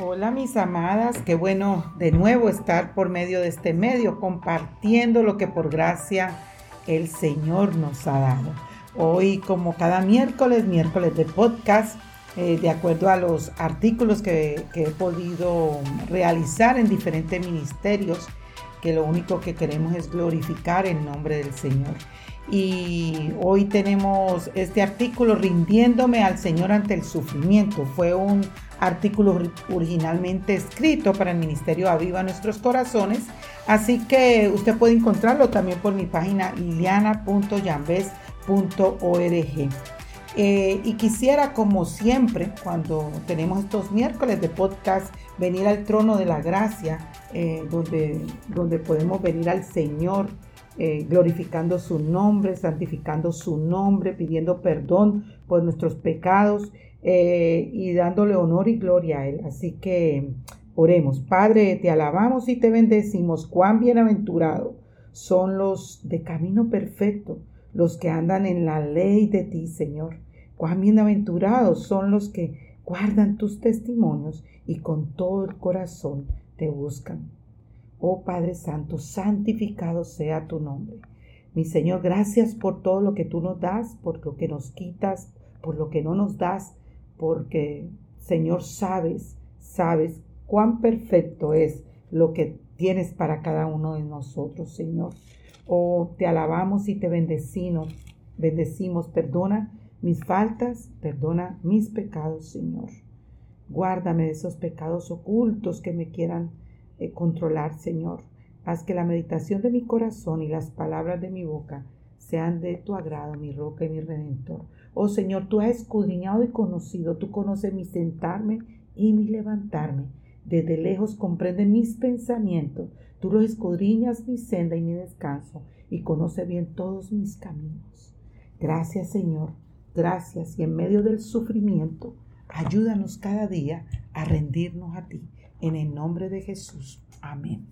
Hola mis amadas, qué bueno de nuevo estar por medio de este medio compartiendo lo que por gracia el Señor nos ha dado. Hoy como cada miércoles, miércoles de podcast, eh, de acuerdo a los artículos que, que he podido realizar en diferentes ministerios, que lo único que queremos es glorificar el nombre del Señor. Y hoy tenemos este artículo rindiéndome al Señor ante el sufrimiento. Fue un artículo originalmente escrito para el Ministerio Aviva Nuestros Corazones, así que usted puede encontrarlo también por mi página liliana.yambes.org. Eh, y quisiera, como siempre, cuando tenemos estos miércoles de podcast, venir al trono de la gracia, eh, donde, donde podemos venir al Señor, eh, glorificando su nombre, santificando su nombre, pidiendo perdón por nuestros pecados eh, y dándole honor y gloria a Él. Así que oremos. Padre, te alabamos y te bendecimos. Cuán bienaventurado son los de camino perfecto, los que andan en la ley de ti, Señor. Cuán bienaventurados son los que guardan tus testimonios y con todo el corazón te buscan. Oh Padre Santo, santificado sea tu nombre. Mi Señor, gracias por todo lo que tú nos das, por lo que nos quitas, por lo que no nos das, porque, Señor, sabes, sabes cuán perfecto es lo que tienes para cada uno de nosotros, Señor. Oh, te alabamos y te bendecimos, bendecimos, perdona mis faltas, perdona mis pecados, Señor. Guárdame de esos pecados ocultos que me quieran eh, controlar, Señor. Haz que la meditación de mi corazón y las palabras de mi boca sean de tu agrado, mi roca y mi redentor. Oh Señor, tú has escudriñado y conocido, tú conoces mi sentarme y mi levantarme. Desde lejos comprende mis pensamientos, tú los escudriñas mi senda y mi descanso y conoce bien todos mis caminos. Gracias Señor, gracias y en medio del sufrimiento, ayúdanos cada día a rendirnos a ti. En el nombre de Jesús. Amén.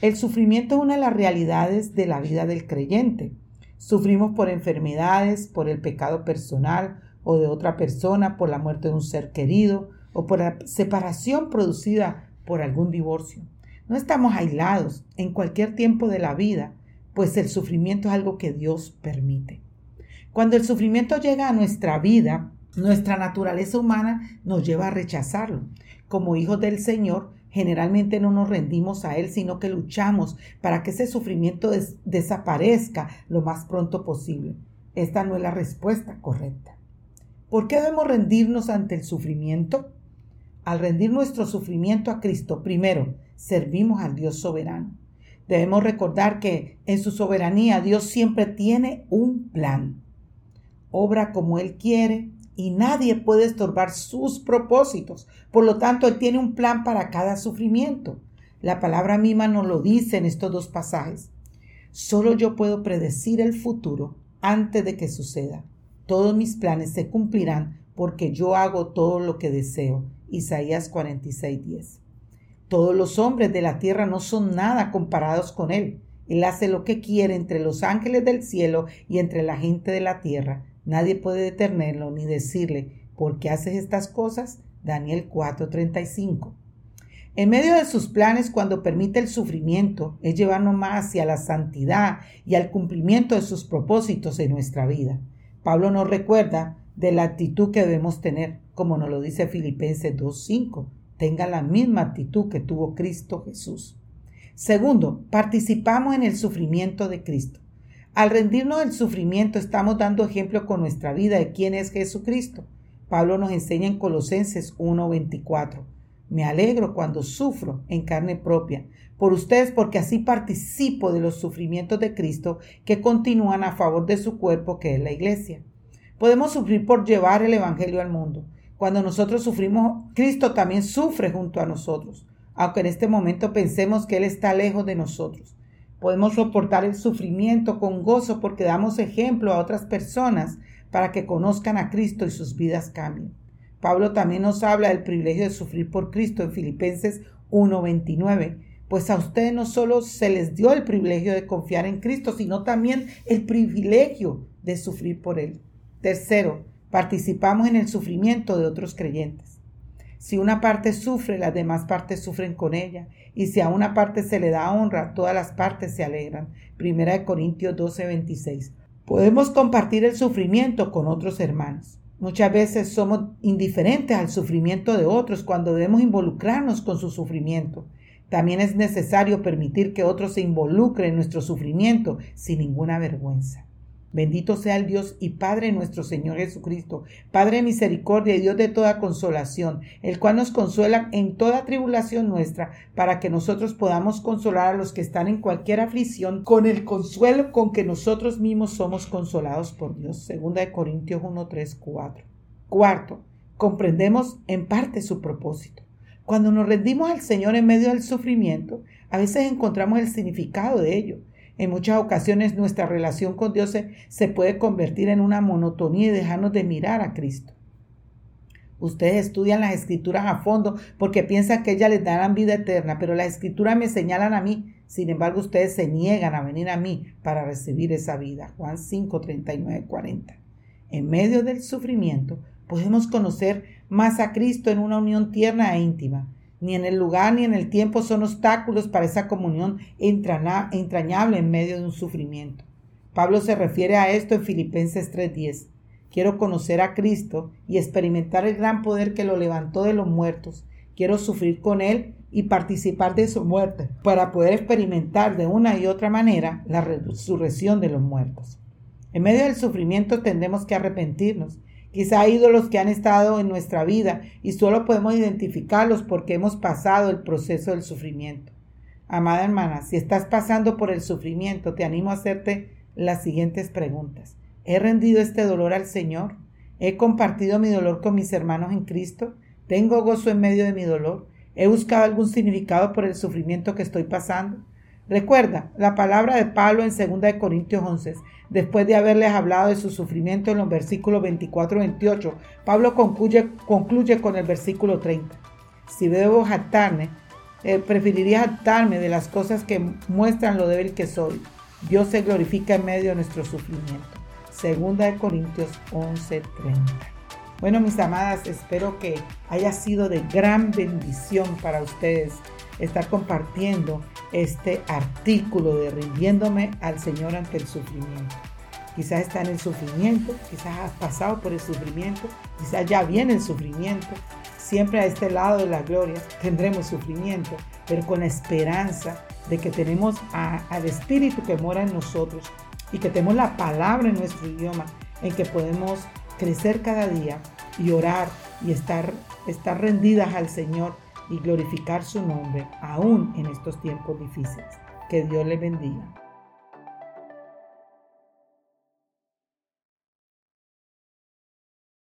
El sufrimiento es una de las realidades de la vida del creyente. Sufrimos por enfermedades, por el pecado personal o de otra persona, por la muerte de un ser querido o por la separación producida por algún divorcio. No estamos aislados en cualquier tiempo de la vida, pues el sufrimiento es algo que Dios permite. Cuando el sufrimiento llega a nuestra vida, nuestra naturaleza humana nos lleva a rechazarlo. Como hijos del Señor, Generalmente no nos rendimos a Él, sino que luchamos para que ese sufrimiento desaparezca lo más pronto posible. Esta no es la respuesta correcta. ¿Por qué debemos rendirnos ante el sufrimiento? Al rendir nuestro sufrimiento a Cristo, primero, servimos al Dios soberano. Debemos recordar que en su soberanía Dios siempre tiene un plan. Obra como Él quiere, y nadie puede estorbar sus propósitos. Por lo tanto, Él tiene un plan para cada sufrimiento. La palabra misma nos lo dice en estos dos pasajes. Solo yo puedo predecir el futuro antes de que suceda. Todos mis planes se cumplirán porque yo hago todo lo que deseo. Isaías 46:10. Todos los hombres de la tierra no son nada comparados con Él. Él hace lo que quiere entre los ángeles del cielo y entre la gente de la tierra. Nadie puede detenerlo ni decirle, ¿por qué haces estas cosas? Daniel 4:35. En medio de sus planes, cuando permite el sufrimiento, es llevarnos más hacia la santidad y al cumplimiento de sus propósitos en nuestra vida. Pablo nos recuerda de la actitud que debemos tener, como nos lo dice Filipenses 2.5. Tenga la misma actitud que tuvo Cristo Jesús. Segundo, participamos en el sufrimiento de Cristo. Al rendirnos del sufrimiento estamos dando ejemplo con nuestra vida de quién es Jesucristo. Pablo nos enseña en Colosenses 1:24. Me alegro cuando sufro en carne propia por ustedes porque así participo de los sufrimientos de Cristo que continúan a favor de su cuerpo que es la iglesia. Podemos sufrir por llevar el Evangelio al mundo. Cuando nosotros sufrimos, Cristo también sufre junto a nosotros, aunque en este momento pensemos que Él está lejos de nosotros. Podemos soportar el sufrimiento con gozo porque damos ejemplo a otras personas para que conozcan a Cristo y sus vidas cambien. Pablo también nos habla del privilegio de sufrir por Cristo en Filipenses 1:29, pues a ustedes no solo se les dio el privilegio de confiar en Cristo, sino también el privilegio de sufrir por Él. Tercero, participamos en el sufrimiento de otros creyentes. Si una parte sufre, las demás partes sufren con ella. Y si a una parte se le da honra, todas las partes se alegran. Primera de Corintios 12, 26. Podemos compartir el sufrimiento con otros hermanos. Muchas veces somos indiferentes al sufrimiento de otros cuando debemos involucrarnos con su sufrimiento. También es necesario permitir que otros se involucren en nuestro sufrimiento sin ninguna vergüenza. Bendito sea el Dios y Padre nuestro Señor Jesucristo, Padre de misericordia y Dios de toda consolación, el cual nos consuela en toda tribulación nuestra, para que nosotros podamos consolar a los que están en cualquier aflicción con el consuelo con que nosotros mismos somos consolados por Dios. Segunda de Corintios 1, 3, 4. Cuarto, comprendemos en parte su propósito. Cuando nos rendimos al Señor en medio del sufrimiento, a veces encontramos el significado de ello. En muchas ocasiones nuestra relación con Dios se, puede convertir en una monotonía y dejarnos de mirar a Cristo. Ustedes estudian las escrituras a fondo porque piensan que ellas les darán vida eterna, pero las escrituras me señalan a mí. Sin embargo, ustedes se niegan a venir a mí para recibir esa vida. Juan 5, 39, 40. En medio del sufrimiento podemos conocer más a Cristo en una unión tierna e íntima ni en el lugar ni en el tiempo son obstáculos para esa comunión entrañable en medio de un sufrimiento. Pablo se refiere a esto en Filipenses 3:10. Quiero conocer a Cristo y experimentar el gran poder que lo levantó de los muertos. Quiero sufrir con Él y participar de su muerte para poder experimentar de una y otra manera la resurrección de los muertos. En medio del sufrimiento tendremos que arrepentirnos Quizá ídolos que han estado en nuestra vida y solo podemos identificarlos porque hemos pasado el proceso del sufrimiento. Amada hermana, si estás pasando por el sufrimiento, te animo a hacerte las siguientes preguntas. ¿He rendido este dolor al Señor? ¿He compartido mi dolor con mis hermanos en Cristo? ¿Tengo gozo en medio de mi dolor? ¿He buscado algún significado por el sufrimiento que estoy pasando? Recuerda la palabra de Pablo en 2 Corintios 11, después de haberles hablado de su sufrimiento en los versículos 24 y 28. Pablo concluye, con el versículo 30. Si debo jactarme, eh, preferiría jactarme de las cosas que muestran lo débil que soy. Dios se glorifica en medio de nuestro sufrimiento. 2 Corintios 11, 30. Bueno, mis amadas, espero que haya sido de gran bendición para ustedes estar compartiendo este artículo de rindiéndome al Señor ante el sufrimiento. Quizás está en el sufrimiento, quizás has pasado por el sufrimiento, quizás ya viene el sufrimiento. Siempre a este lado de la gloria tendremos sufrimiento, pero con la esperanza de que tenemos al Espíritu que mora en nosotros y que tenemos la palabra en nuestro idioma, en que podemos crecer cada día y orar y estar, estar rendidas al Señor y glorificar su nombre aún en estos tiempos difíciles. Que Dios le bendiga.